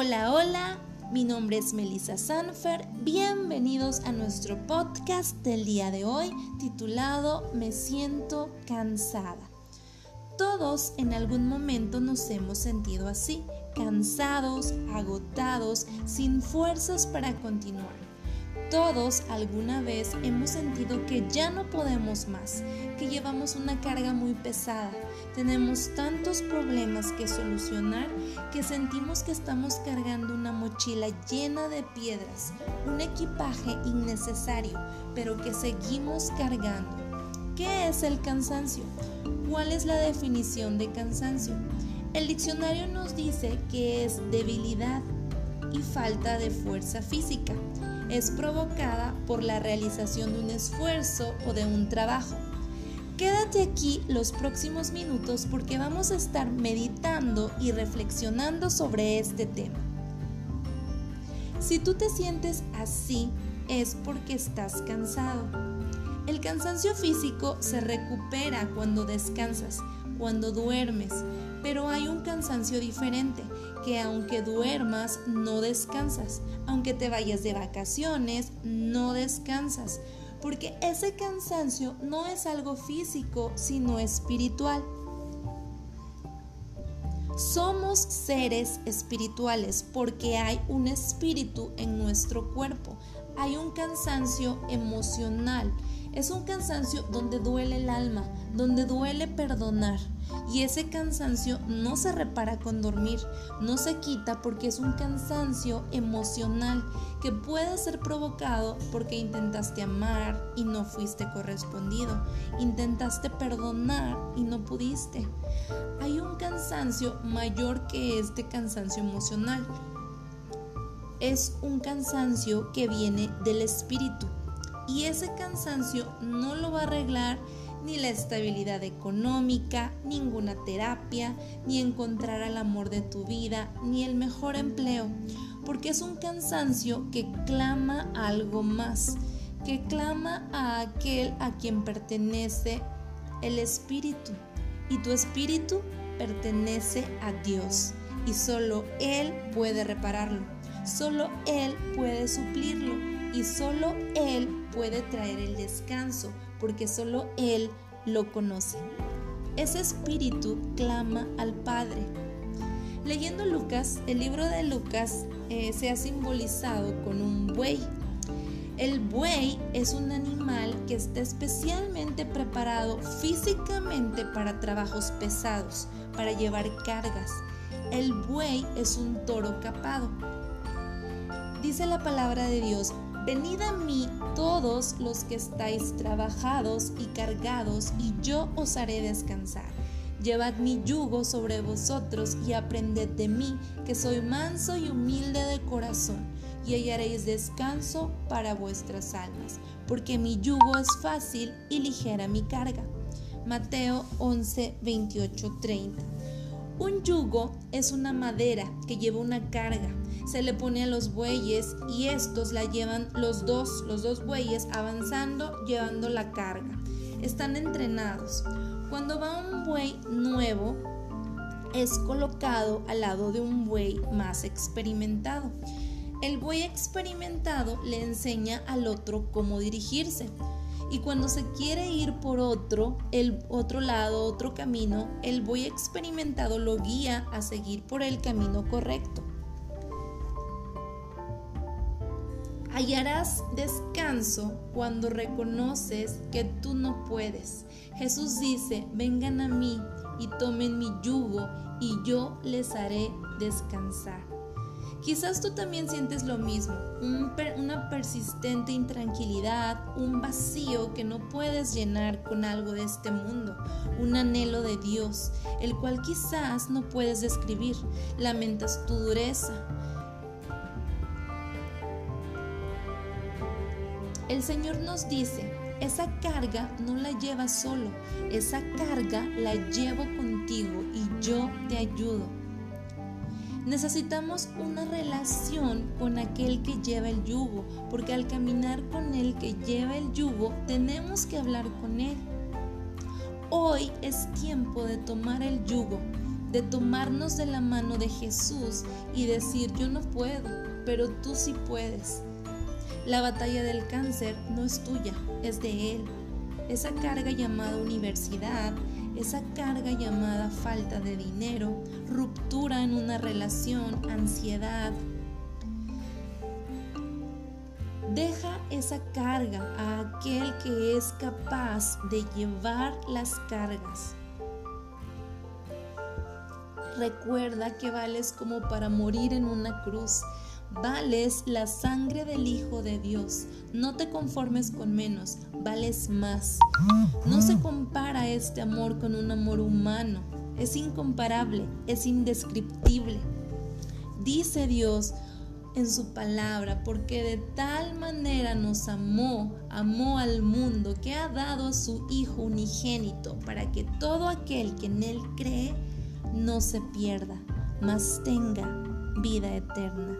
Hola, hola, mi nombre es Melissa Sanfer. Bienvenidos a nuestro podcast del día de hoy titulado Me siento cansada. Todos en algún momento nos hemos sentido así, cansados, agotados, sin fuerzas para continuar. Todos alguna vez hemos sentido que ya no podemos más, que llevamos una carga muy pesada, tenemos tantos problemas que solucionar que sentimos que estamos cargando una mochila llena de piedras, un equipaje innecesario, pero que seguimos cargando. ¿Qué es el cansancio? ¿Cuál es la definición de cansancio? El diccionario nos dice que es debilidad y falta de fuerza física es provocada por la realización de un esfuerzo o de un trabajo. Quédate aquí los próximos minutos porque vamos a estar meditando y reflexionando sobre este tema. Si tú te sientes así, es porque estás cansado. El cansancio físico se recupera cuando descansas, cuando duermes, pero hay un cansancio diferente, que aunque duermas, no descansas, aunque te vayas de vacaciones, no descansas, porque ese cansancio no es algo físico, sino espiritual. Somos seres espirituales porque hay un espíritu en nuestro cuerpo, hay un cansancio emocional, es un cansancio donde duele el alma, donde duele perdonar. Y ese cansancio no se repara con dormir, no se quita porque es un cansancio emocional que puede ser provocado porque intentaste amar y no fuiste correspondido, intentaste perdonar y no pudiste. Hay un cansancio mayor que este cansancio emocional. Es un cansancio que viene del espíritu y ese cansancio no lo va a arreglar ni la estabilidad económica, ninguna terapia, ni encontrar al amor de tu vida, ni el mejor empleo, porque es un cansancio que clama algo más, que clama a aquel a quien pertenece el espíritu. Y tu espíritu pertenece a Dios y solo Él puede repararlo, solo Él puede suplirlo y solo Él puede traer el descanso porque solo Él lo conoce. Ese espíritu clama al Padre. Leyendo Lucas, el libro de Lucas eh, se ha simbolizado con un buey. El buey es un animal que está especialmente preparado físicamente para trabajos pesados, para llevar cargas. El buey es un toro capado. Dice la palabra de Dios Venid a mí todos los que estáis trabajados y cargados, y yo os haré descansar. Llevad mi yugo sobre vosotros y aprended de mí, que soy manso y humilde de corazón, y hallaréis descanso para vuestras almas, porque mi yugo es fácil y ligera mi carga. Mateo 11, 28, 30. Un yugo es una madera que lleva una carga se le pone a los bueyes y estos la llevan los dos, los dos bueyes avanzando llevando la carga. Están entrenados. Cuando va un buey nuevo, es colocado al lado de un buey más experimentado. El buey experimentado le enseña al otro cómo dirigirse. Y cuando se quiere ir por otro, el otro lado, otro camino, el buey experimentado lo guía a seguir por el camino correcto. Hallarás descanso cuando reconoces que tú no puedes. Jesús dice, vengan a mí y tomen mi yugo y yo les haré descansar. Quizás tú también sientes lo mismo, una persistente intranquilidad, un vacío que no puedes llenar con algo de este mundo, un anhelo de Dios, el cual quizás no puedes describir. Lamentas tu dureza, El Señor nos dice, esa carga no la llevas solo, esa carga la llevo contigo y yo te ayudo. Necesitamos una relación con aquel que lleva el yugo, porque al caminar con el que lleva el yugo tenemos que hablar con él. Hoy es tiempo de tomar el yugo, de tomarnos de la mano de Jesús y decir, yo no puedo, pero tú sí puedes. La batalla del cáncer no es tuya, es de Él. Esa carga llamada universidad, esa carga llamada falta de dinero, ruptura en una relación, ansiedad. Deja esa carga a aquel que es capaz de llevar las cargas. Recuerda que vales como para morir en una cruz. Vales la sangre del Hijo de Dios. No te conformes con menos, vales más. No se compara este amor con un amor humano. Es incomparable, es indescriptible. Dice Dios en su palabra, porque de tal manera nos amó, amó al mundo, que ha dado a su Hijo unigénito, para que todo aquel que en Él cree, no se pierda, mas tenga vida eterna.